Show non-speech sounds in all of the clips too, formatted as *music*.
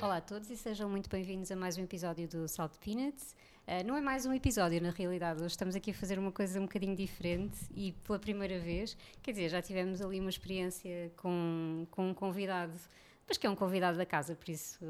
Olá a todos e sejam muito bem-vindos a mais um episódio do Salt Peanuts. Uh, não é mais um episódio, na realidade, hoje estamos aqui a fazer uma coisa um bocadinho diferente e pela primeira vez, quer dizer, já tivemos ali uma experiência com, com um convidado, mas que é um convidado da casa, por isso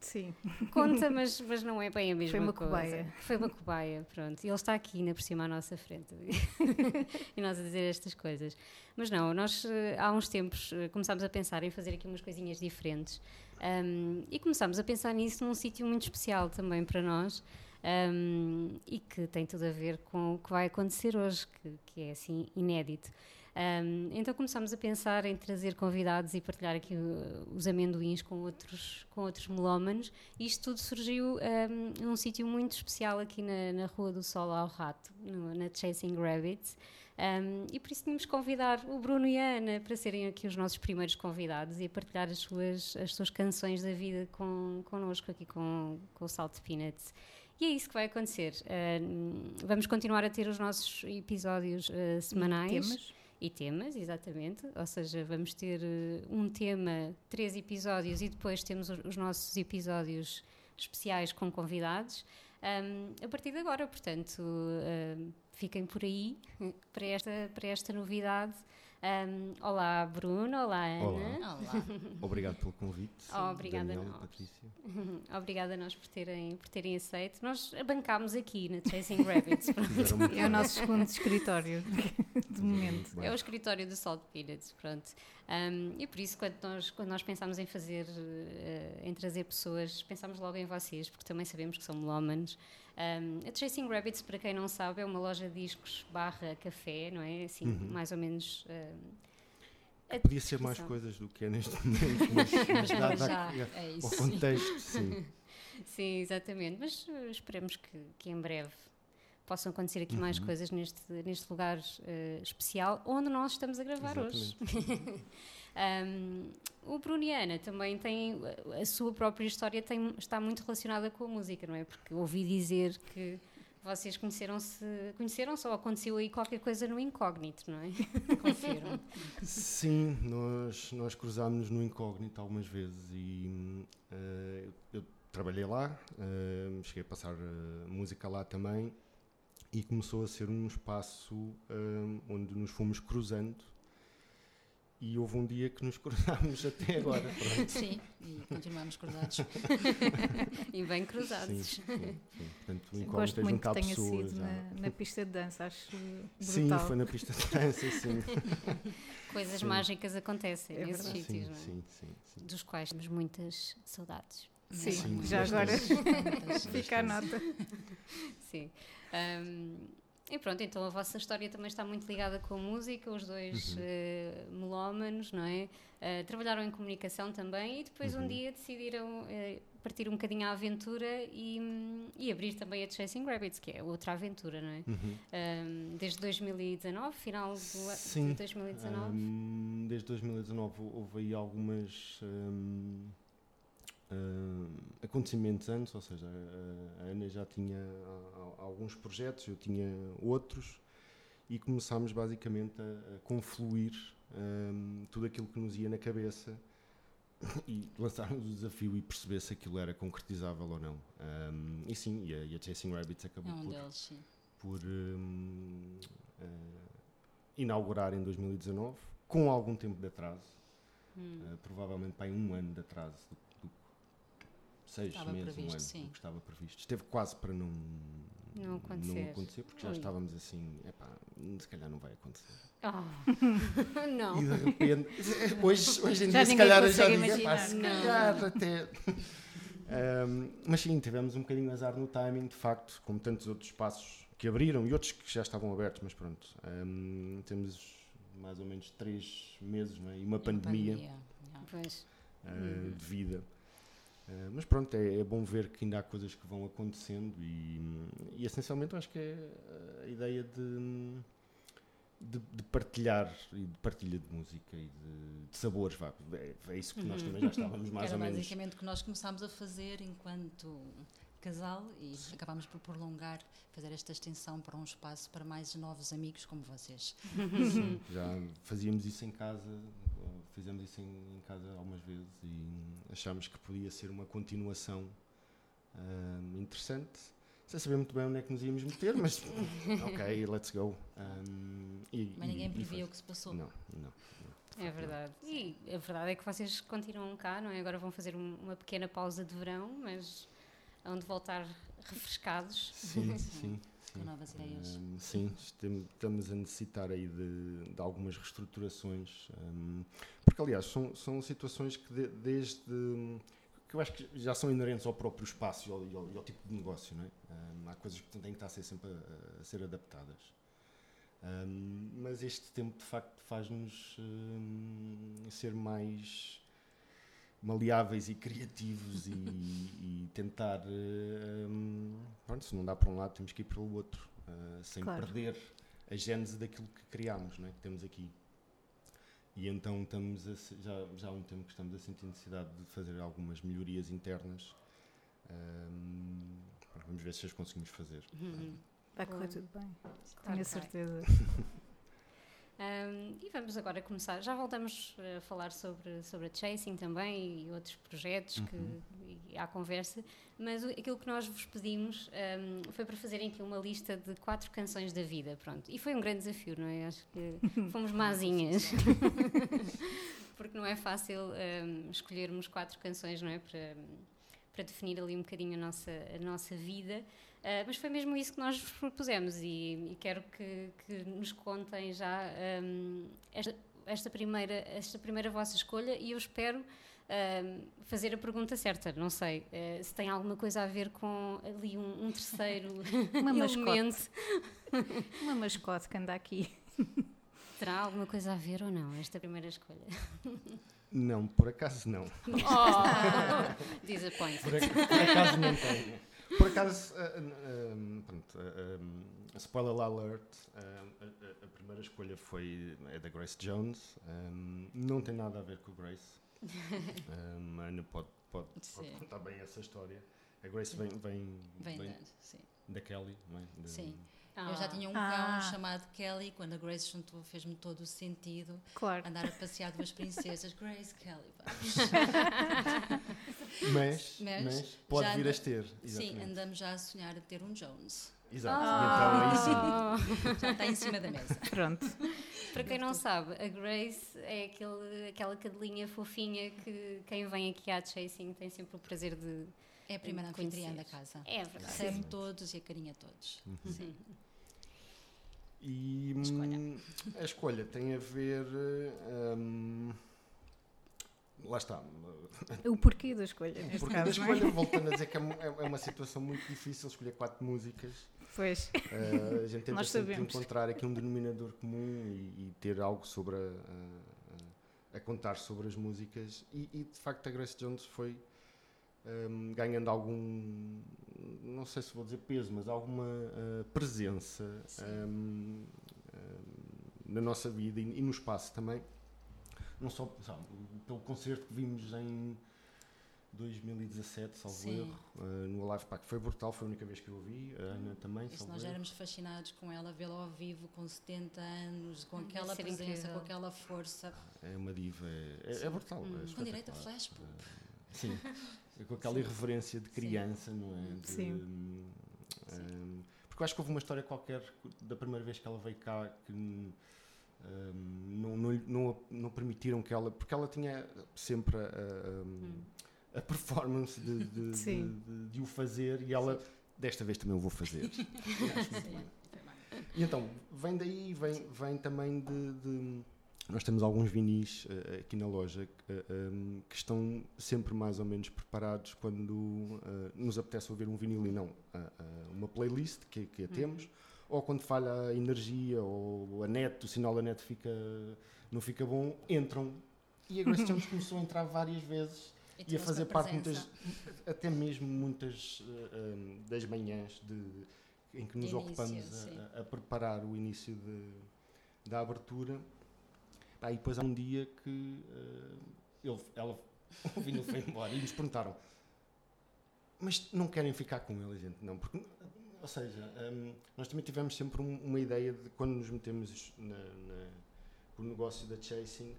Sim. Conta, *laughs* mas, mas não é bem a mesma Foi uma coisa. cobaia. Foi uma cobaia, pronto. E ele está aqui, ainda por cima, à nossa frente. *laughs* e nós a dizer estas coisas. Mas não, nós eh, há uns tempos eh, começámos a pensar em fazer aqui umas coisinhas diferentes. Um, e começámos a pensar nisso num sítio muito especial também para nós. Um, e que tem tudo a ver com o que vai acontecer hoje, que, que é assim inédito. Um, então começámos a pensar em trazer convidados e partilhar aqui uh, os amendoins com outros, com outros melómanos. Isto tudo surgiu um, num sítio muito especial aqui na, na Rua do Sol ao Rato, no, na Chasing Rabbits. Um, e por isso tínhamos que convidar o Bruno e a Ana para serem aqui os nossos primeiros convidados e a partilhar as suas, as suas canções da vida com, connosco aqui com, com o Salt Peanuts. E é isso que vai acontecer. Uh, vamos continuar a ter os nossos episódios uh, semanais. Temas? E temas, exatamente. Ou seja, vamos ter uh, um tema, três episódios e depois temos os, os nossos episódios especiais com convidados. Um, a partir de agora, portanto, fiquem por aí para esta, para esta novidade. Um, olá, Bruno. Olá, Ana. Olá. Olá. Obrigado pelo convite. Oh, obrigada Daniel, a nós. Patrícia. *laughs* Obrigada a nós por terem, por terem aceito. Nós bancámos aqui na Chasing Rabbits. É o nosso segundo escritório, *laughs* de momento. É o escritório do Salt Peanuts, pronto. Um, e por isso, quando nós, quando nós pensámos em fazer, eh, em trazer pessoas, pensámos logo em vocês, porque também sabemos que são melómanos. Um, a Chasing Rabbits, para quem não sabe, é uma loja de discos barra café, não é? Assim, Uhum. mais ou menos. um, a Podia ser mais coisas do que é neste momento, mas, mas *laughs* já, a- é ao isso. contexto, sim. *laughs* Sim, exatamente. Mas uh, esperemos que, que em breve possam acontecer aqui mais Uhum. coisas neste, neste lugar uh, especial onde nós estamos a gravar hoje. *laughs* Um, o Bruno e a Ana também têm a sua própria história tem, está muito relacionada com a música, não é? Porque ouvi dizer que vocês conheceram-se, conheceram-se ou aconteceu aí qualquer coisa no incógnito, não é? *laughs* Confirmo. Sim, nós, nós cruzámos no incógnito algumas vezes e eh, eu trabalhei lá, eh, cheguei a passar eh, música lá também e começou a ser um espaço onde nos fomos cruzando e houve um dia que nos cruzámos *laughs* até agora. pronto. Sim, e continuamos cruzados. *laughs* E bem Sim, cruzados. sim, sim. Portanto, o Sim, incógnito Gosto é muito que tenha pessoas. sido na, na pista de dança, acho Sim, brutal. foi na pista de dança, sim. *laughs* Coisas Sim. mágicas acontecem É nesses verdade. sítios, sim, não é? sim, sim, sim. Dos quais temos muitas saudades. Sim, Sim, já agora fica a nota. Sim. Um, e pronto, então a vossa história também está muito ligada com a música, os dois Uhum. eh, melómanos, não é? Eh, trabalharam em comunicação também e depois um Uhum. dia decidiram eh, partir um bocadinho à aventura e, hum, e abrir também a Chasing Rabbits, que é outra aventura, não é? Uhum. Um, desde 2019, final do Sim. de 2019. Hum, desde 2019 houve aí algumas hum, hum, acontecimentos antes, ou seja, a, a Ana já tinha a- a- alguns projetos, eu tinha outros, e começámos basicamente a, confluir hum, tudo aquilo que nos ia na cabeça *coughs* e lançarmos o desafio e perceber se aquilo era concretizável ou não. Hum, e sim, e a, e a Chasing Rabbits É acabou um por, deles, por hum, eh, inaugurar em 2019, com algum tempo de atraso, Hum. eh, provavelmente para um ano de atraso, do, seis Estava meses, um previsto, ano sim. que estava previsto. Esteve quase para não, Não acontecer. acontecer, porque já Ui. estávamos assim, epá, se calhar não vai acontecer. Ah, *laughs* não. E de repente, *laughs* hoje, hoje em dia, se calhar já digo, epá, se calhar até. *laughs* Ahm, mas sim, tivemos um bocadinho azar no timing, de facto, como tantos outros espaços que abriram e outros que já estavam abertos, mas pronto. ahm, temos mais ou menos três meses não é? e uma E pandemia, yeah. Pois. ah, Uhum. de vida. Ah, mas pronto, é, é bom ver que ainda há coisas que vão acontecendo e, e essencialmente eu acho que é a ideia de, de, de partilhar e de partilha de música e de, de sabores. Vá. É, é isso que nós Uhum. também já estávamos *laughs* mais Era ou menos. basicamente o que nós começámos a fazer enquanto casal e acabámos por prolongar, fazer esta extensão para um espaço para mais novos amigos como vocês. Sim, já fazíamos isso em casa, fizemos isso em, em casa algumas vezes e achámos que podia ser uma continuação ahm, interessante. Sem saber muito bem onde é que nos íamos meter, mas *laughs* ok, let's go. Ahm, e- Mas ninguém previa o que se passou. Não, não. É verdade. E a verdade é que vocês continuam cá, não é? Agora vão fazer um- uma pequena pausa de verão, mas hão de voltar refrescados. Sim, *laughs* sim. Novas ideias. Ahm, sim, estamos a necessitar aí de, de algumas reestruturações. ahm, porque, aliás, são, são situações que de- desde. que eu acho que já são inerentes ao próprio espaço e ao, e ao- e ao tipo de negócio, não é? Ahm, há coisas que têm que estar sempre a, a ser adaptadas. Ahm, mas este tempo, de facto, faz-nos ahm, ser mais maleáveis e criativos e, e tentar eh, hum, pronto, se não dá para um lado temos que ir para o outro eh, sem Claro. perder a gênese daquilo que criámos, não é? que temos aqui e então estamos a já, já há um tempo que estamos a sentir necessidade de fazer algumas melhorias internas Hum, vamos ver se as conseguimos fazer Uhum. Vai correr tudo bem. Claro Tenho a certeza. *laughs* Um, e vamos agora começar. Já voltamos a falar sobre, sobre a Chasing também e outros projetos que, e à conversa, mas o- aquilo que nós vos pedimos um, foi para fazerem aqui uma lista de quatro canções da vida. Pronto. E foi um grande desafio, não é? Acho que *laughs* fomos mazinhas. *laughs* Porque não é fácil um, escolhermos quatro canções, não é? Para, para definir ali um bocadinho a nossa, a nossa vida. Uh, mas foi mesmo isso que nós vos propusemos e, e quero que, que nos contem já um, esta, esta, primeira, esta primeira vossa escolha e eu espero um, fazer a pergunta certa. Não sei uh, se tem alguma coisa a ver com ali um, um terceiro *laughs* Uma mascote. *laughs* Uma mascote que anda aqui. Terá alguma coisa a ver ou não esta primeira escolha? não, por acaso não *laughs* Oh! Disappoint. Por, por acaso não tenho. Por acaso, um, pronto, um, spoiler alert, a, a- primeira escolha foi é da Grace Jones. um, não tem nada a ver com Grace. Um, *laughs* a Ana pode, pode, pode contar bem essa história. A Grace vem, vem, Vem, vem da- da Kelly, não é? Sim. Ah. Eu já tinha um Ah. cão chamado Kelly, quando a Grace juntou, fez-me todo o sentido Claro. andar a passear duas princesas. *laughs* Grace, Kelly, vamos. *laughs* Mas, Mas mas pode vir a ter. Sim, exatamente. andamos já a sonhar a ter um Jones. Exato. Ah. Então, aí sim. *laughs* Já está em cima da mesa. Pronto. Para quem não sabe, a Grace é aquele, aquela cadelinha fofinha que quem vem aqui à Chasing tem sempre o prazer de. É a primeira anfitriã da casa. É verdade. Recebe todos e acarinha todos. Uhum. Sim. E Escolha. hum, a escolha tem a ver. hum, lá está. O porquê da escolha, neste Porque da é? escolha, voltando a dizer que é, é- é uma situação muito difícil escolher quatro músicas. Pois. Eh, a gente tenta Nós sempre sabemos. encontrar aqui um denominador comum e, e ter algo sobre a, a- a contar sobre as músicas. E, e, de facto a Grace Jones foi hum, ganhando algum, não sei se vou dizer peso, mas alguma eh, presença Sim. hum, hum, na nossa vida e, e no espaço também. Não só sabe, pelo concerto que vimos em 2017, salvo Sim. erro, eh, no Live Pack. Foi brutal, foi a única vez que eu ouvi. A Ana também, Isso nós já éramos fascinados com ela, vê-la ao vivo com 70 anos, com aquela ser presença, incrível. com aquela força. É uma diva, é, é- é brutal. Hum. é Com direito a flash. pô. Sim, *laughs* com aquela Sim. irreverência de criança, não é? De, Sim. hum, hum, porque eu acho que houve uma história qualquer da primeira vez que ela veio cá que hum, não, não, não, a- não permitiram que ela. Porque ela tinha sempre a, a- hum, a performance de, *laughs* de- Sim. de- de- o fazer e ela. Desta vez também o vou fazer. *laughs* E então, vem daí, vem, vem também de- Nós temos alguns vinis eh, aqui na loja que, eh, um, que estão sempre mais ou menos preparados quando eh, nos apetece ouvir um vinil e não uma playlist que, que a temos, ou quando falha a energia ou a net, o sinal da net fica, não fica bom, entram. E a Grace Jones *laughs* começou a entrar várias vezes e a trouxe fazer parte muitas, até mesmo muitas um, das manhãs de, em que nos início, ocupamos a, a preparar o início de, da abertura. Pá, e depois há um dia que eh, ele, ela, *laughs* o vinil foi embora e nos perguntaram mas não querem ficar com ele, gente? Não, porque, ou seja, hum, nós também tivemos sempre um- uma ideia de quando nos metemos na, na, no negócio da chasing,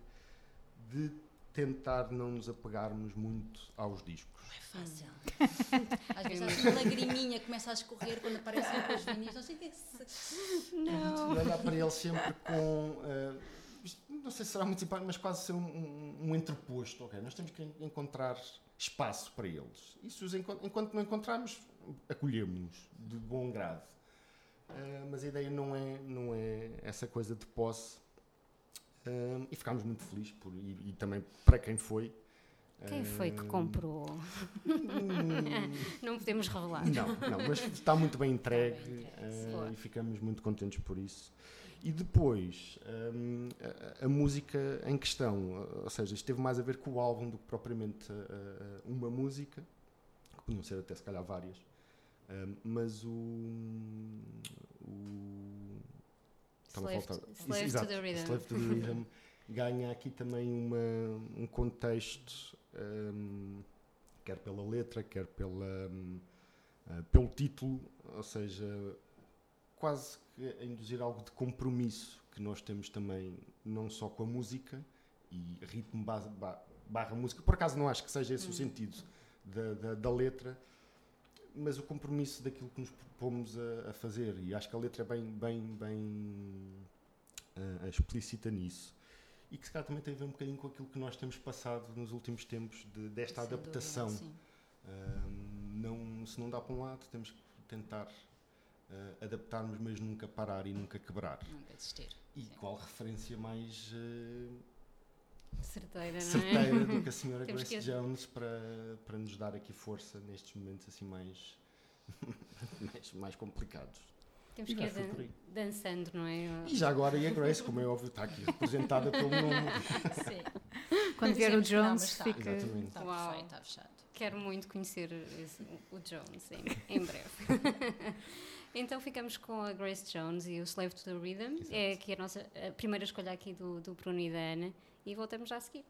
de tentar não nos apegarmos muito aos discos. É fácil. *laughs* Às vezes que uma lagriminha começa a escorrer quando aparecem com os vinis. Não sei o que é isso. Não. E olhar para eles sempre com. isto não sei se será muito simpático, mas quase ser um, um, um entreposto. ok? Nós temos que en- encontrar espaço para eles. E se os encont- enquanto não encontrarmos, acolhemos de bom grado. Eh, mas a ideia não é, não é essa coisa de posse. Eh, e ficámos muito felizes por, e, e também para quem foi. Quem foi que Eh, comprou? *laughs* Não podemos revelar. não, não, mas está muito bem entregue, boa. e ficamos muito contentes por isso. E depois, hum, a, a música em questão, ou seja, isto teve mais a ver com o álbum do que propriamente eh, uma música, que podiam ser até se calhar várias, Hum, mas o. o Slave, faltar- to, slave to exato, the rhythm. Slave to the *laughs* Rhythm ganha aqui também uma, um contexto, hum, quer pela letra, quer pela, ah, pelo título, ou seja, quase que a induzir algo de compromisso que nós temos também, não só com a música e ritmo base- ba- barra música. Por acaso não acho que seja esse o sentido da, da, da letra, mas o compromisso daquilo que nos propomos a, a fazer. E acho que a letra é bem, bem, bem ah, explícita nisso. E que se calhar também tem a ver um bocadinho com aquilo que nós temos passado nos últimos tempos de- desta Sem adaptação. dúvida. Ahm, não, se não dá para um lado, temos que tentar ah, adaptarmos, mas nunca parar e nunca quebrar. Nunca desistir. E Sim. qual referência mais ah, Certeira, não é? certeira do que a senhora *laughs* Temos Grace que- Jones para, para nos dar aqui força nestes momentos assim mais, *laughs* mais, mais complicados. Temos E que ir dan- dançando, não é? E já agora, e a Grace, como é óbvio, está aqui representada pelo *laughs* nome. Sim. Quando vier o não, Jones, está. fica. Exatamente. Está Uau. perfeito, está fechado. Quero muito conhecer esse- o Jones em, em breve. Então ficamos com a Grace Jones e o Slave to the Rhythm, Exato. é que é a nossa a primeira escolha aqui do, do Bruno e da Ana, e voltamos já a seguir.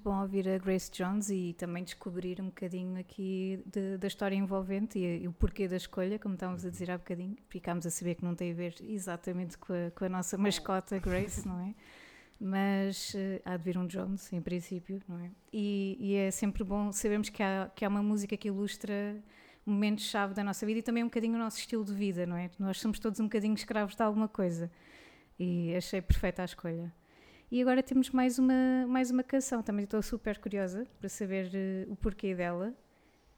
Muito bom ouvir a Grace Jones e também descobrir um bocadinho aqui de- da história envolvente e, e o porquê da escolha, como estávamos a dizer há bocadinho. Ficámos a saber que não tem a ver exatamente com a, com a nossa mascota *laughs* Grace, não é? Mas eh, há de vir um Jones, em princípio, não é? E, e é sempre bom sabermos que há, que há uma música que ilustra momentos-chave da nossa vida e também um bocadinho o nosso estilo de vida, não é? Nós somos todos um bocadinho escravos de alguma coisa e achei perfeita a escolha. E agora temos mais uma, mais uma canção, também estou super curiosa para saber eh, o porquê dela.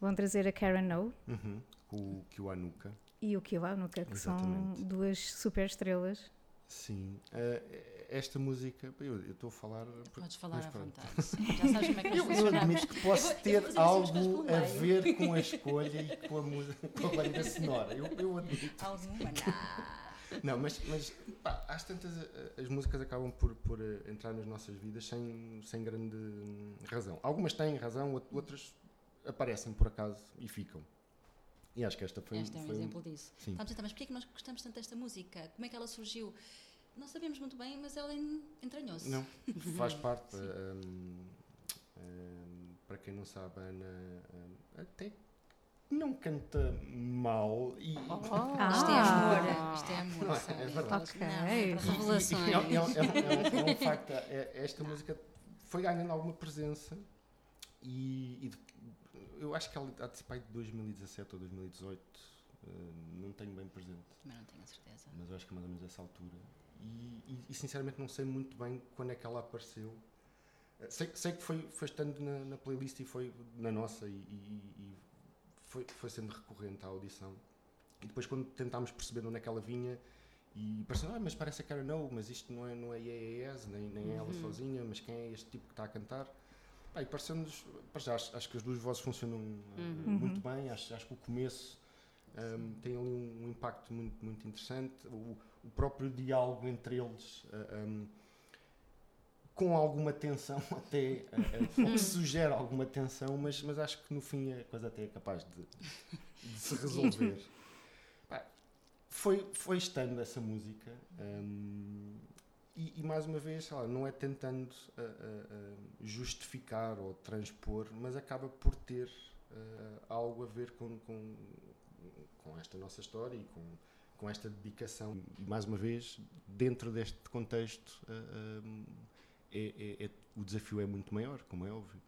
Vão trazer a Karen O Uhum. Com o Kiwanuka. e o Kiwanuka, que são Exatamente. duas super estrelas. Sim. Eh, esta música, eu eu estou a falar. Podes falar à pronto. vontade. Já sabes como é que Eu, eu admito que posso Eu vou- eu ter coisas algo a ver com a escolha e com a, música, *laughs* com a banda sonora. Eu, eu admito. Alguma? Não. Não, mas, mas pá, às tantas eh, as músicas acabam por, por eh, entrar nas nossas vidas sem, sem grande hum, razão. Algumas têm razão, out- outras aparecem por acaso e ficam. E acho que esta foi, Este é um foi exemplo disso. Sim. Estamos a tentar, mas porquê é que nós gostamos tanto desta música? Como é que ela surgiu? Não sabemos muito bem, mas ela en- entranhou-se. Não, *laughs* faz parte. hum, hum, para quem não sabe, Ana hum, até não canta mal e, Ah. Isto é amor. Isto é amor. Não é? sabe? É verdade. Não, é Revelações. É, é- é- é- é um facto. é- esta música foi ganhando alguma presença e, e de- eu acho que ela há de ser pai de 2017 ou 2018. eh, não tenho bem presente, Também não tenho a certeza. mas eu acho que é mais ou menos essa altura. E, e- e, sinceramente não sei muito bem quando é que ela apareceu. Eh, Sei, sei que foi, foi estando na, na playlist e foi na nossa e, e- e foi, foi sendo recorrente à audição. E depois quando tentámos perceber onde é que ela vinha e pareceu, ah, mas parece a Karen O, mas isto não é, não é IAS, nem, nem é ela Uhum. sozinha, mas quem é este tipo que está a cantar? Pá, e pareceu-nos, já, acho, acho que as duas vozes funcionam eh, Uhum. muito bem, acho, acho que o começo ehm, tem ali um, um impacto muito, muito interessante, o, o próprio diálogo entre eles eh, ehm, com alguma tensão *laughs* até, eh, eh, ou que sugere alguma tensão, mas, mas acho que no fim a coisa até é capaz de, de se resolver. Foi, foi estando essa música ehm, e, e mais uma vez, lá, não é tentando ah, justificar ou transpor, mas acaba por ter ah, algo a ver com, com, com esta nossa história e com, com esta dedicação. E mais uma vez, dentro deste contexto, ah, é- é- é- o desafio é muito maior, como é óbvio.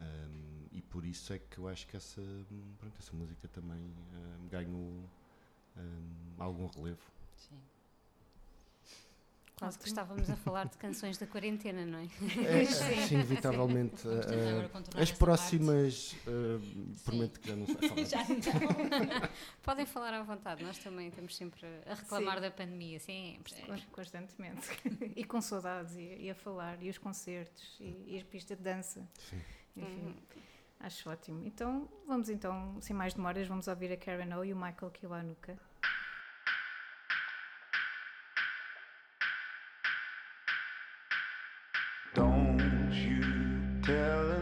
Um, e por isso é que eu acho que essa, pronto, essa música também um, ganhou um, algum relevo. Sim. Quase que estávamos a falar de canções da quarentena, não é? É, *laughs* sim, inevitavelmente. Tentar uh, as próximas, uh, prometo que já não sei. *laughs* Já não. *laughs* Podem falar à vontade, nós também estamos sempre a reclamar Sim. da pandemia, sempre. Con- Constantemente. e com saudades, e, e a falar, e os concertos, e, e as pistas de dança. Sim. Enfim, Uhum. acho ótimo. Então, vamos então, sem mais demoras, vamos ouvir a Karen O e o Michael Kiwanuka. Tell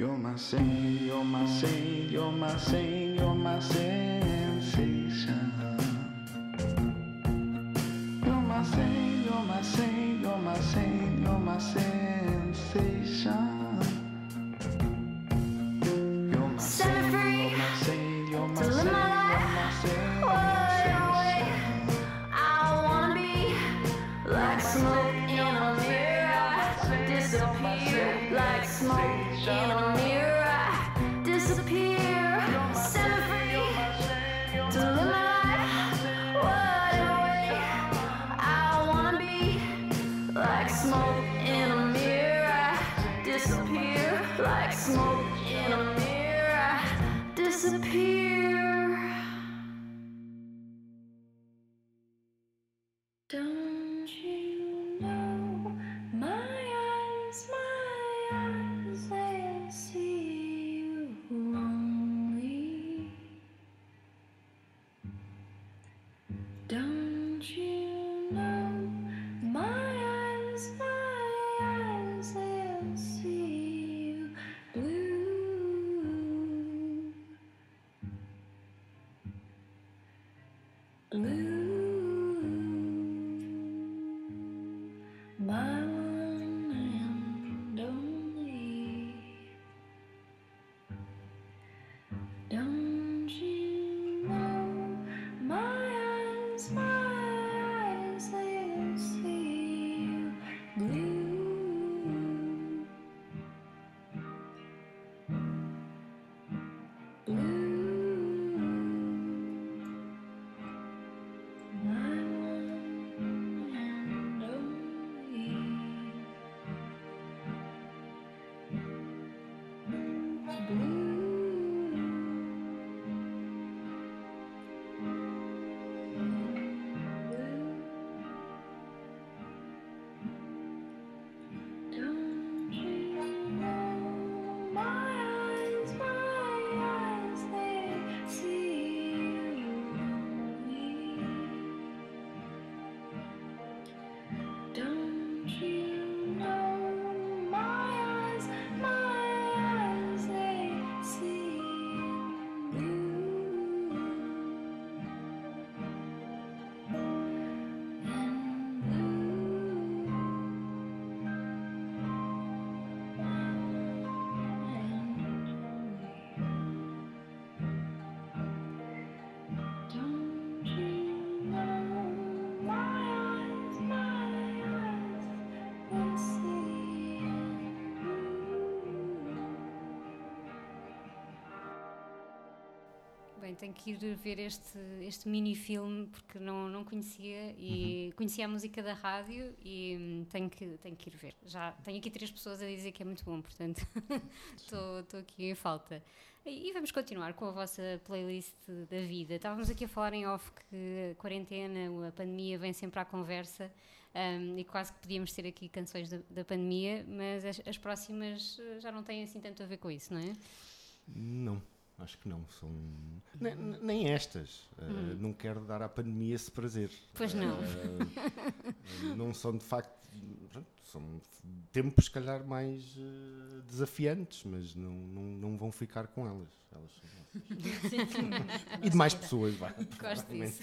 You're my saint, you're my saint, you're my saint, you're my sensation. You're my saint, you're my saint, you're my saint, you're my sensation. Tenho que ir ver este, este mini-filme porque não, não conhecia e conhecia a música da rádio e hum, tenho que, tenho que ir ver. Já tenho aqui três pessoas a dizer que é muito bom, portanto *laughs* estou aqui em falta. E vamos continuar com a vossa playlist da vida. Estávamos aqui a falar em off que a quarentena, a pandemia vem sempre à conversa hum, e quase que podíamos ter aqui canções da, da pandemia, mas as, as próximas já não têm assim tanto a ver com isso, não é? Não, acho que não. São. Nem, nem estas. Uh, Não quero dar à pandemia esse prazer. Pois não. Uh, *laughs* não são de facto. pronto, São tempos, se calhar, mais uh, desafiantes, mas não, não, não vão ficar com elas. Elas são nossas. *laughs* e de mais pessoas, vá. Gosto disso.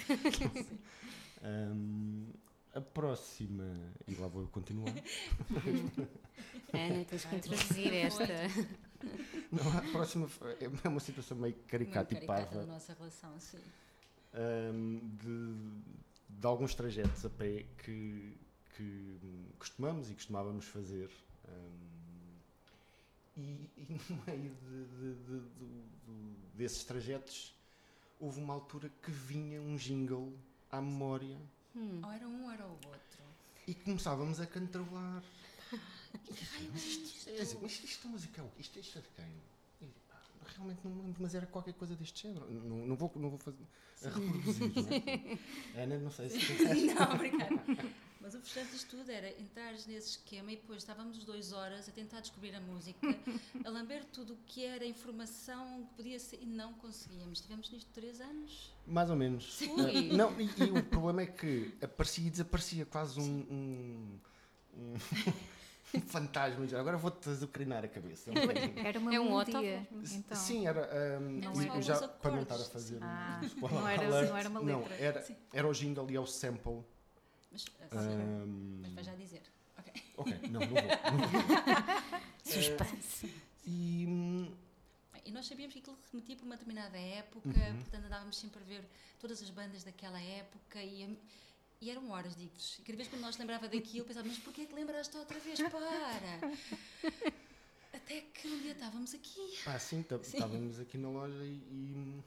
Um, a próxima. E lá vou eu continuar. *laughs* Ana, tens que introduzir esta. *laughs* Não, a próxima é uma situação meio caricata e parva. da nossa relação, sim. hum, de, de alguns trajetos a pé que, que costumamos e costumávamos fazer. hum, e, e no *laughs* meio de- de- desses trajetos houve uma altura que vinha um jingle à memória Ou era um ou era o outro. e começávamos a cantarolar. Mas isto, é assim, mas isto música é o quê? Isto, isto é de quem? E, pá, realmente não me lembro, mas era qualquer coisa deste género. Não, não vou, não vou fazer, a reproduzir, não é? *laughs* Ana, não sei se *laughs* Não, obrigada. Mas o frustrante disto tudo era entrares nesse esquema e depois estávamos duas horas a tentar descobrir a música, a lamber tudo o que era informação que podia ser e não conseguíamos. Tivemos nisto três anos. Mais ou menos. Ah, não, e, e o problema é que aparecia e desaparecia quase um. um- um- *laughs* *laughs* um fantasma já, agora vou-te azucrinar a cabeça. É um. Era uma É um melodia. ótimo. Então. Sim, era. ahm, Não já, os para não estar a acordes, fazer. Ah, um não era- alert, não era uma Não, letra. era, Sim. era o jingle e é o sample. Mas, Ah, assim, ahm, mas vai já dizer. Ok. ok, não, não vou. Não vou. *laughs* Suspense. E. hum, E nós sabíamos que aquilo remetia para uma determinada época, Uhum. portanto andávamos sempre a ver todas as bandas daquela época e, e eram horas, digo-vos. E Cada vez que nós lembrava daquilo, pensava, mas porquê que lembraste outra vez? Para! *laughs* Até que um dia estávamos aqui. Pá, sim, tá- estávamos aqui na loja e, e,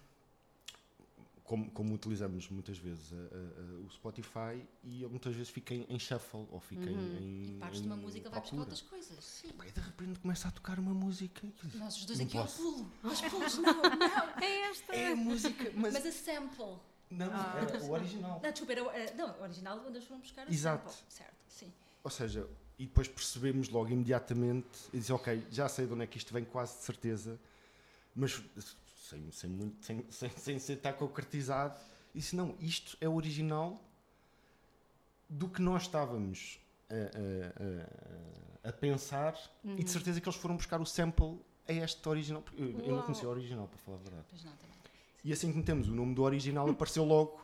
como, como utilizamos muitas vezes a- a- a- o Spotify e ele muitas vezes fica em, em shuffle ou fica em, em. E partes de uma música, vai buscar outras coisas. Sim. E de repente começa a tocar uma música. eu- Nós os dois Não aqui ao posso. pulo. Aos pulos, não, não. *laughs* É esta. É a música, mas. Mas a sample. Não, Ah. era o original. Não, desculpa, era, o- era- não, o original onde eles foram buscar a Exato. sample. Certo, sim. Ou seja, e depois percebemos logo imediatamente e dizer, ok, já sei de onde é que isto vem, quase de certeza, mas sem, sem, muito, sem, sem, sem ser estar concretizado, e disse, não, isto é o original do que nós estávamos a, a- a- a pensar e de certeza que eles foram buscar o sample a este original. porque Eu, eu não conhecia o original, para falar a verdade. Pois não, também. E assim que metemos o nome do original, *laughs* apareceu logo,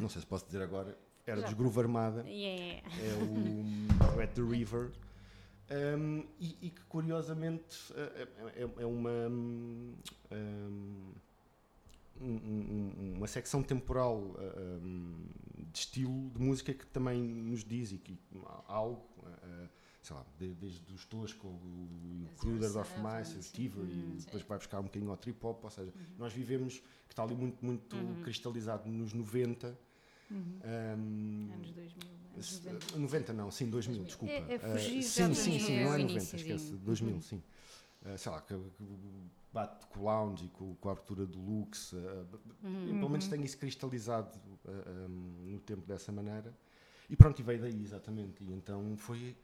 não sei se posso dizer agora, era dos Groove Armada Yeah. é o, At the River. Um, e, e que curiosamente é, é- é uma, um, um, um, uma secção temporal de estilo de música que também nos diz e que algo, uh, sei lá, de- desde os Tosco, o Cruder of Mice, sim. Steve, e depois vai buscar um bocadinho ao trip hop, ou seja, nós vivemos que está ali muito, muito Uhum. cristalizado nos 90. Uhum. um, Anos 2000, anos se- 90. 90 não, sim, 2000, 2000. desculpa. É- é Ah, fugir sim, sim, sim, é não o é 90, iniciozinho. esquece, 2000, Uhum. sim. Ah, sei lá, que, bate com o lounge e com, a abertura do Lux, Uhum. pelo menos Uhum. tenho isso cristalizado no tempo dessa maneira. E pronto, e veio daí exatamente. E então foi.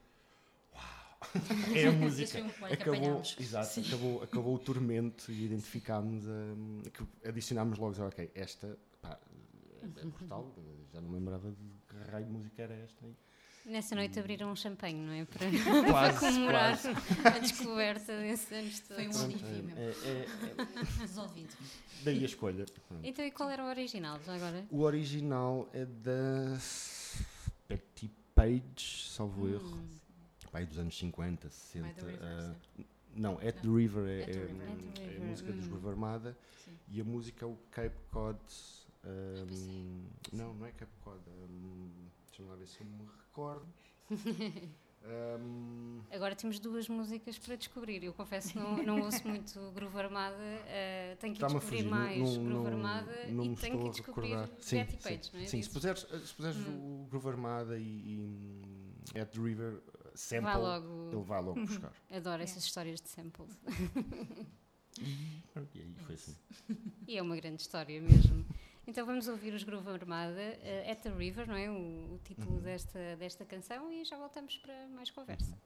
É a música. um Acabou, exato, Sim. acabou, acabou o tormento e identificámos, ah, adicionámos logo, ok, esta pá, é, é brutal, já não me lembrava de que raio de música era esta. e- Nessa noite abriram um champanhe, não é? *laughs* Para, Quase, comemorar quase. a descoberta desses anos todos. Foi um alívio mesmo. é- é- é- Resolvido. daí a escolha. Pronto. Então, e qual era o original já agora? O original é da Betty Page, salvo erro. Hum. Pai dos anos 50, 60. By the River, ah, não, At the. River é, the é- River. É a música dos hum. Groove Armada e a música é o Cape Cod. ah, é. não, não é Cape Cod. ah, Deixa-me lá ver se eu me recordo. Ahm, *laughs* Agora temos duas músicas para descobrir. Eu confesso que não, não ouço muito Groove Armada. eh, tenho que a descobrir fugir, mais não- Groove não- Armada não e tenho que a descobrir recordar. Sim, Betty sim, Page, não é? Sim, se puseres, se puseres Hum. o Groove Armada e, e hum, At the River Sample, Vai ele logo. vai logo buscar. *laughs* Adoro essas histórias de samples. Pronto, e aí foi assim. E é uma grande história mesmo. Então vamos ouvir os Groove Armada, eh, At the River, não é? O, o título Uhum. desta, desta canção e já voltamos para mais conversa.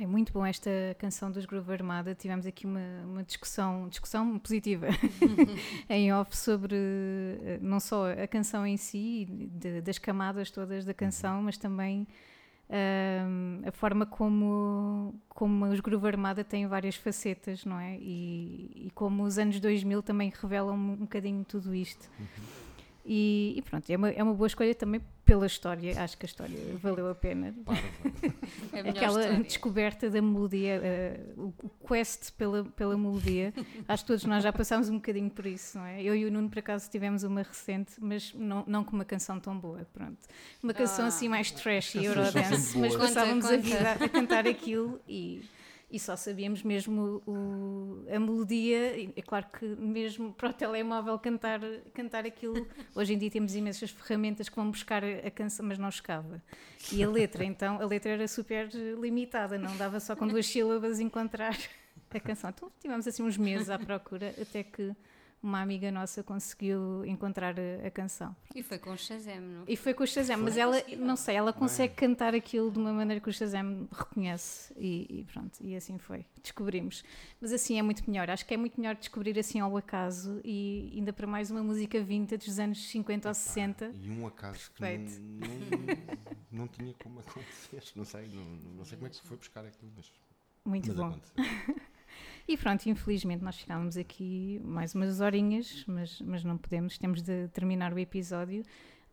É muito bom esta canção dos Groove Armada. Tivemos aqui uma, uma discussão, discussão positiva *laughs* em off sobre eh, não só a canção em si, de- das camadas todas da canção, mas também ahm, a forma como, como os Groove Armada têm várias facetas, não é? E, e como os anos 2000 também revelam um bocadinho tudo isto. E, e pronto, é uma, é uma boa escolha também pela história. Acho que a história valeu a pena. *laughs* É Aquela história. descoberta da melodia, eh, o quest pela, pela melodia. Acho que todos nós já passámos um bocadinho por isso, não é? Eu e o Nuno, por acaso, tivemos uma recente, mas não, não com uma canção tão boa, pronto. Uma canção Ah. assim mais trashy, Canções são Eurodance, mas passávamos Conta, a vida a cantar aquilo e, e só sabíamos mesmo o- a melodia. É claro que mesmo para o telemóvel cantar, cantar aquilo, hoje em dia temos imensas ferramentas que vão buscar a canção, mas não chegava. E a letra, então, a letra era super limitada, não dava só com duas sílabas encontrar a canção. Então tivemos assim uns meses à procura até que uma amiga nossa conseguiu encontrar a, a canção. E foi com o Shazam, não? E foi com o Shazam, mas Foi ela, possível. não sei, ela consegue cantar aquilo de uma maneira que o Shazam reconhece e, e pronto, e assim foi, descobrimos. Mas assim é muito melhor, acho que é muito melhor descobrir assim ao acaso e ainda para mais uma música vintage dos anos 50 ou 60. E um acaso que Perfeito. não, não, não tinha como *laughs* acontecer. Não sei, não, não sei como é que se foi buscar aquilo, mas, Muito mas bom. *laughs* E pronto, infelizmente nós ficámos aqui mais umas horinhas, mas, mas não podemos, temos de terminar o episódio.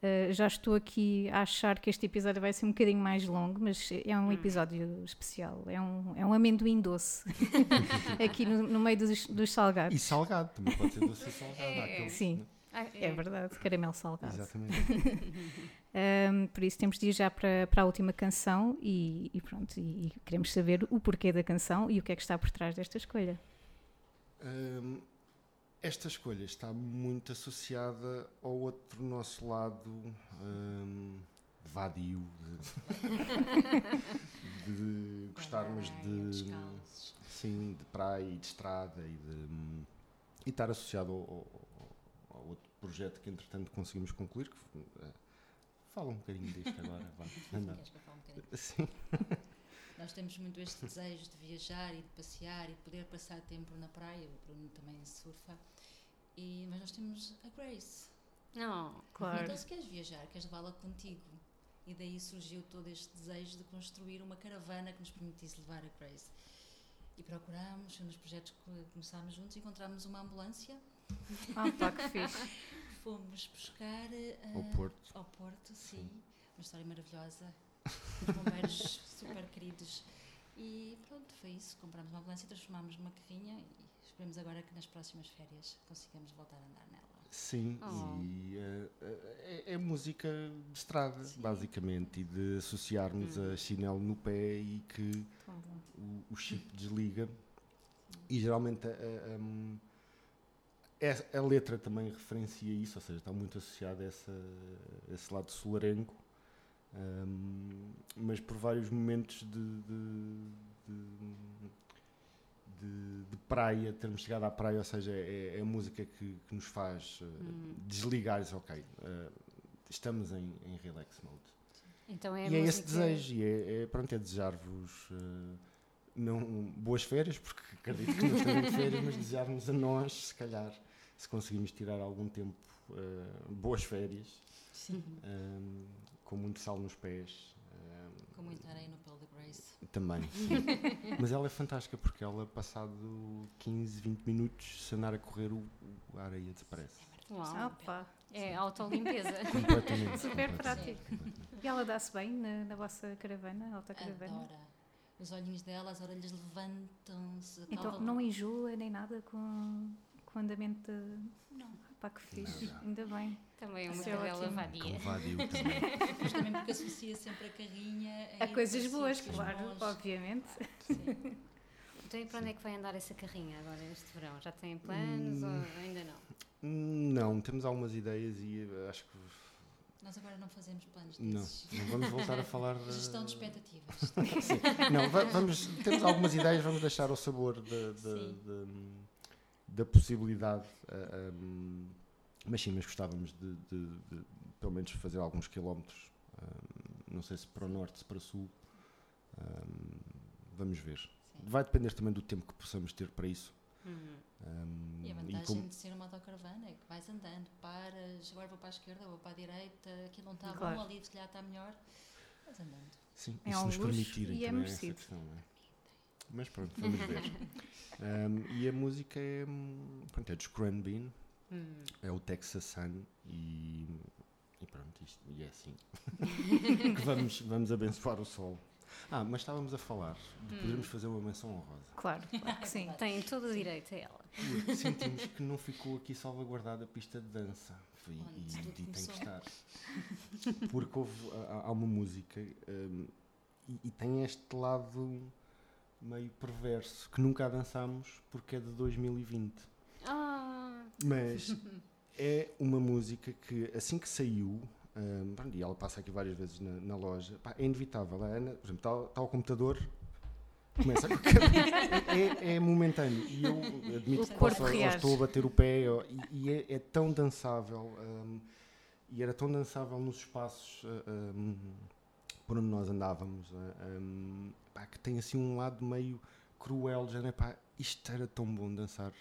Uh, já estou aqui a achar que este episódio vai ser um bocadinho mais longo, mas é um episódio especial, é um, é um amendoim doce *laughs* aqui no, no meio dos, dos salgados. E salgado, também pode ser doce e salgado. aquele- Sim. Ah, É verdade, caramelo salgado. Exatamente. *laughs* Um, por isso temos de ir já para, para a última canção e, e pronto, e, e queremos saber o porquê da canção e o que é que está por trás desta escolha. Hum, esta escolha está muito associada ao outro nosso lado hum, vadio de, *laughs* de gostarmos de sim de praia e de estrada e de e estar associado ao, ao- ao outro projeto que entretanto conseguimos concluir que eh, fala um bocadinho deste agora vá. *laughs* Queres que eu fale um bocadinho? Sim. *laughs* Nós temos muito este desejo de viajar e de passear e de poder passar tempo na praia. O Bruno também surfa. E, mas nós temos a Grace. Não, Claro. Então, se queres viajar, queres levá-la contigo. E daí surgiu todo este desejo de construir uma caravana que nos permitisse levar a Grace. E procurámos, foi dos projetos que começámos juntos, encontramos uma ambulância, Ah, pá, que fixe. *laughs* fomos buscar eh, ao Porto ao Porto, sim. Uma história maravilhosa. Os bombeiros *laughs* super queridos. E pronto, foi isso. Comprámos uma ambulância, transformámos numa carrinha e esperemos agora que nas próximas férias consigamos voltar a andar nela. Sim, Oh. e eh, é, é música de estrada, Sim. basicamente, e de associarmos a chinelo no pé e que o, o chip desliga. E geralmente a, a- um, a letra também referencia isso, ou seja, está muito associada a, essa, a esse lado solarengo, um, mas por vários momentos de, de, de- de- praia, termos chegado à praia, ou seja, é, é a música que, que nos faz uh, desligar e dizer, ok, uh, estamos em, em relax mode. então é e é esse desejo, e é, é, pronto, é desejar-vos uh, não boas férias, porque acredito que não estarem de férias, mas desejar-nos a nós, se calhar, se conseguimos tirar algum tempo, uh, boas férias, Sim. um, com muito sal nos pés. um, Com muita areia no pelo da Grace. também, sim. *laughs* Mas ela é fantástica porque ela, passado 15, 20 minutos, se andar a correr, o, o- a areia desaparece. Uau, Ah, pá. é autolimpeza. *laughs* Completamente. Super completamente. prático. E ela dá-se bem na, na vossa caravana, alta caravana? Adora. Os olhinhos dela, as orelhas levantam-se. Então não enjoa nem nada com, com o andamento de... Não. Pá, que fixe, Não. ainda bem. Também é uma ótimo. vadia. Vadio *laughs* também. Mas também porque associa sempre a carrinha Há ir coisas boas, claro, bons. obviamente. Sim. Então e para onde é que vai andar essa carrinha agora este verão? Já tem planos Hum. ou ainda não? Não, temos algumas ideias e eh, acho que Nós agora não fazemos planos não, desses. não vamos voltar a *laughs* falar de... Gestão de expectativas. *laughs* Sim. Não, va- vamos, temos algumas ideias, vamos deixar ao sabor da, da, Sim. Da- da possibilidade. ah, um, mas sim, mas gostávamos de, de- de, pelo menos fazer alguns quilómetros. ah, não sei se para o norte, se para o sul. ah, vamos ver. Vai depender também do tempo que possamos ter para isso. Uhum. Ah, E a e vantagem como- de ser uma autocaravana é que vais andando, paras, agora vou para a esquerda, vou para a direita, aqui não está Claro. bom, ali se calhar está melhor. Vais andando. Sim, É e se um nos luxo permitirem e é também essa merecido. questão, não é? Mas pronto, vamos ver. *laughs* Um, e a música é, hum, pronto, é dos Grand Bean, Hum. é o Texas Sun e, e pronto, isto, e é assim *laughs* que vamos, vamos abençoar o sol. Ah, mas estávamos a falar de podermos fazer uma menção honrosa. Claro, claro que sim. *laughs* Tem todo o direito a ela. Porque sentimos que não ficou aqui salvaguardada a pista de dança. E, tudo e tem que estar. Porque houve, há, há uma música hum, e, e tem este lado meio perverso que nunca a dançámos porque é de 2020. Ah, Mas é uma música que assim que saiu, pronto, e ela passa aqui várias vezes na, na loja, pá, é inevitável. A Ana, por exemplo, está, está ao computador, começa a *laughs* é, é, é momentâneo. E eu admito que posso, estou a bater o pé, ou- e, e é, é tão dançável. hum, e era tão dançável nos espaços um, por onde nós andávamos, uh, um, pá, que tem assim um lado meio cruel, já, né, pá, isto era tão bom dançar.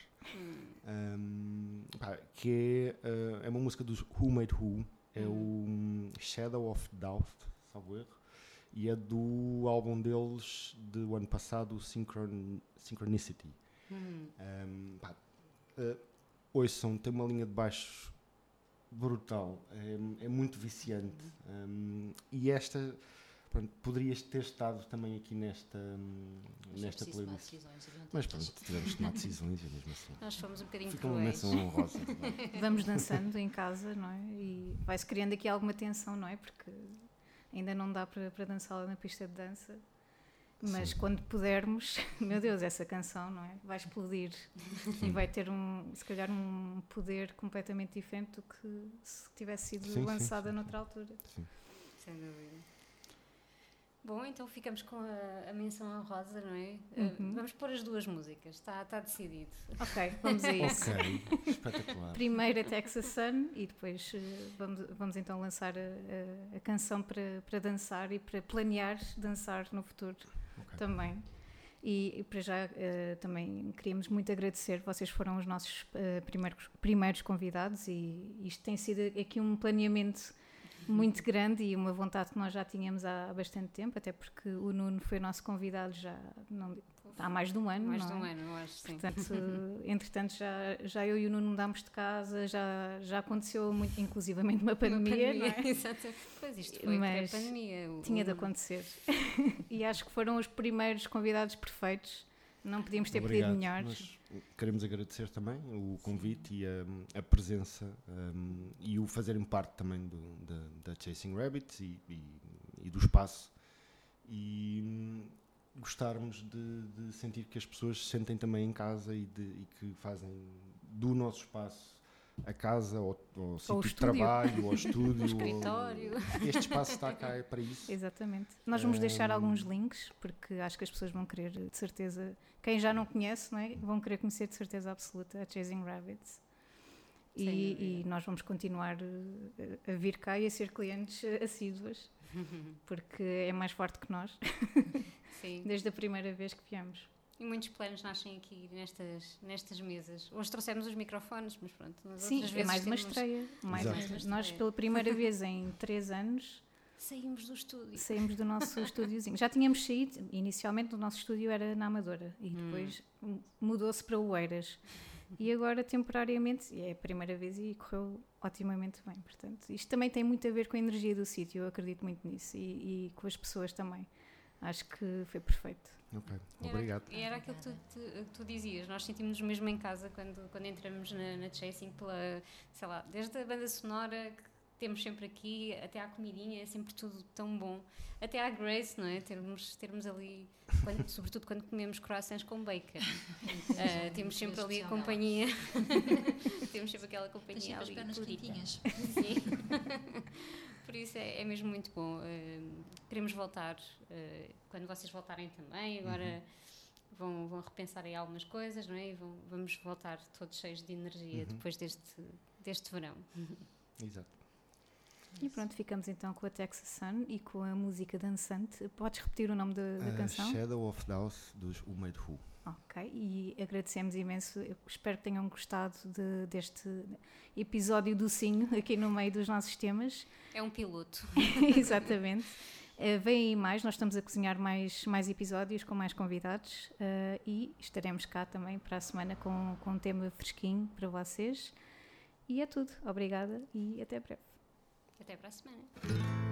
Um, pá, que é, uh, é uma música dos Who Made Who, é o um, Shadow of Doubt, salvo erro, e é do álbum deles do ano passado, Synchron Synchronicity. hum, Um, pá, uh, ouçam, tem uma linha de baixo brutal, é, é muito viciante. Um, e esta, pronto, poderias ter estado também aqui nesta, um, Mas é nesta playlist. decisões, Mas pronto, tivemos de tomar decisões e mesmo assim. nós fomos um bocadinho Fica uma menção honrosa. *laughs* vá. Vamos dançando em casa, não é? E vai-se criando aqui alguma tensão, não é? Porque ainda não dá para, para dançá-la na pista de dança. Mas Sim. quando pudermos, *laughs* meu Deus, essa canção, não é? Vai explodir e vai ter um, se calhar, um poder completamente diferente do que se tivesse sido Sim, sim, lançada sim, noutra altura. Sim. Sem dúvida. Bom, então ficamos com a, a menção honrosa, não é? Uhum. Uh, vamos pôr as duas músicas, está está decidido. Ok, vamos a *laughs* isso. ok, espetacular. Primeiro a Texas Sun e depois eh, vamos, vamos então lançar a, a- a canção para, para dançar e para planear dançar no futuro Ok. também. E, e para já eh, também queríamos muito agradecer, vocês foram os nossos eh, primeiros, primeiros convidados e isto tem sido aqui um planeamento muito *laughs* grande e uma vontade que nós já tínhamos há bastante tempo, até porque o Nuno foi nosso convidado já não- há mais de um ano. Mais não de um é? ano, eu acho, sim. Portanto, *laughs* entretanto, já, já eu e o Nuno mudámos de casa, já, já aconteceu muito, inclusivamente uma pandemia, não é? *laughs* Exato. Pois isto foi Mas pré-pandemia. o- Tinha de acontecer. *laughs* e acho que foram os primeiros convidados perfeitos. Não podíamos ter Obrigado. pedido melhores. Queremos agradecer também o convite e a, a presença um, e o fazerem parte também do, da, da Chasing Rabbits e, e- e do espaço. E hum, gostarmos de, de sentir que as pessoas se sentem também em casa e, de- e que fazem do nosso espaço a casa, ou, ou sítio de estúdio. trabalho, ou *laughs* estúdio. ou- escritório. este espaço está *laughs* cá para isso. Exatamente. Nós vamos deixar Hum. alguns links, porque acho que as pessoas vão querer, de certeza, quem já não conhece, não é? vão querer conhecer de certeza absoluta a Chasing Rabbits. E, e nós vamos continuar eh, a vir cá e a ser clientes eh, assíduos, *laughs* porque é mais forte que nós, *laughs* Sim. desde a primeira vez que viemos. E muitos planos nascem aqui nestas, nestas mesas. Hoje trouxemos os microfones, mas pronto. nas Sim, outras é vezes mais uma estreia. Mais uma- uma nós, estreia. pela primeira *laughs* vez em três anos, Saímos do estúdio. saímos do nosso estúdiozinho. Já tínhamos saído, inicialmente o nosso estúdio era na Amadora e depois m- mudou-se para Oeiras. E agora, temporariamente, é a primeira vez e correu otimamente bem. Portanto, isto também tem muito a ver com a energia do sítio, eu acredito muito nisso, e, e com as pessoas também. Acho que foi perfeito. Ok, era- obrigado. E era aquilo que tu, tu- que tu dizias, nós sentimos mesmo em casa quando, quando entramos na, na Chasing, pela, sei lá, desde a banda sonora que temos sempre aqui, até à comidinha, é sempre tudo tão bom. Até à Grace, não é? Termos, termos ali, quando- *laughs* sobretudo quando comemos croissants com bacon. *laughs* Ah, temos sempre ali a companhia, *laughs* temos sempre aquela companhia sempre as ali. pernas quentinhas. Sim. Por isso é, é mesmo muito bom. Eh, queremos voltar eh, quando vocês voltarem também. Agora vão, vão repensar aí algumas coisas, não é? E vão- vamos voltar todos cheios de energia Uhum. depois deste, deste verão. Exato. E pronto, ficamos então com a Texas Sun e com a música dançante. Podes repetir o nome da, da Uh, canção? Shadow of Doubt dos Who Made Who. Ok, e agradecemos imenso. Eu espero que tenham gostado de- deste episódio docinho aqui no meio dos nossos temas. É um piloto. *laughs* *laughs* Exatamente. Uh, vem aí mais, nós estamos a cozinhar mais, mais episódios com mais convidados uh, e estaremos cá também para a semana com, com um tema fresquinho para vocês. E é tudo. Obrigada e até breve. Até para a semana.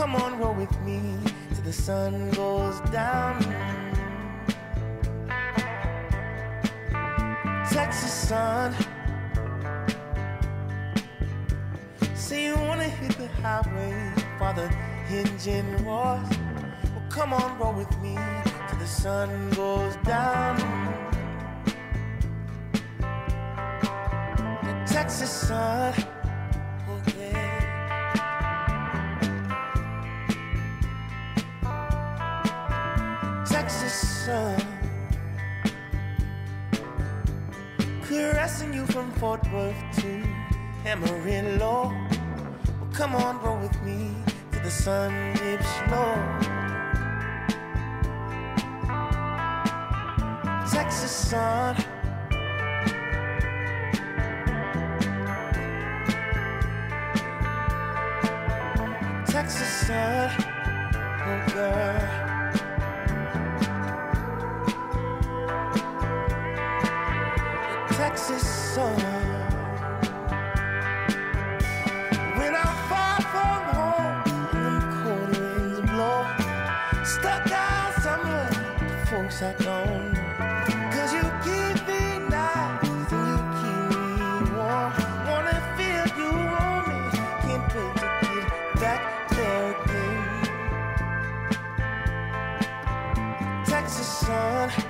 Come on, roll with me till the sun goes down. Texas sun. Say you wanna hit the highway while the engine roars. Well, come on, roll with me till the sun goes down. The Texas sun. Worth to Amarillo. Well, come on, roll with me to the sun dips low. Texas sun. Texas sun. the sun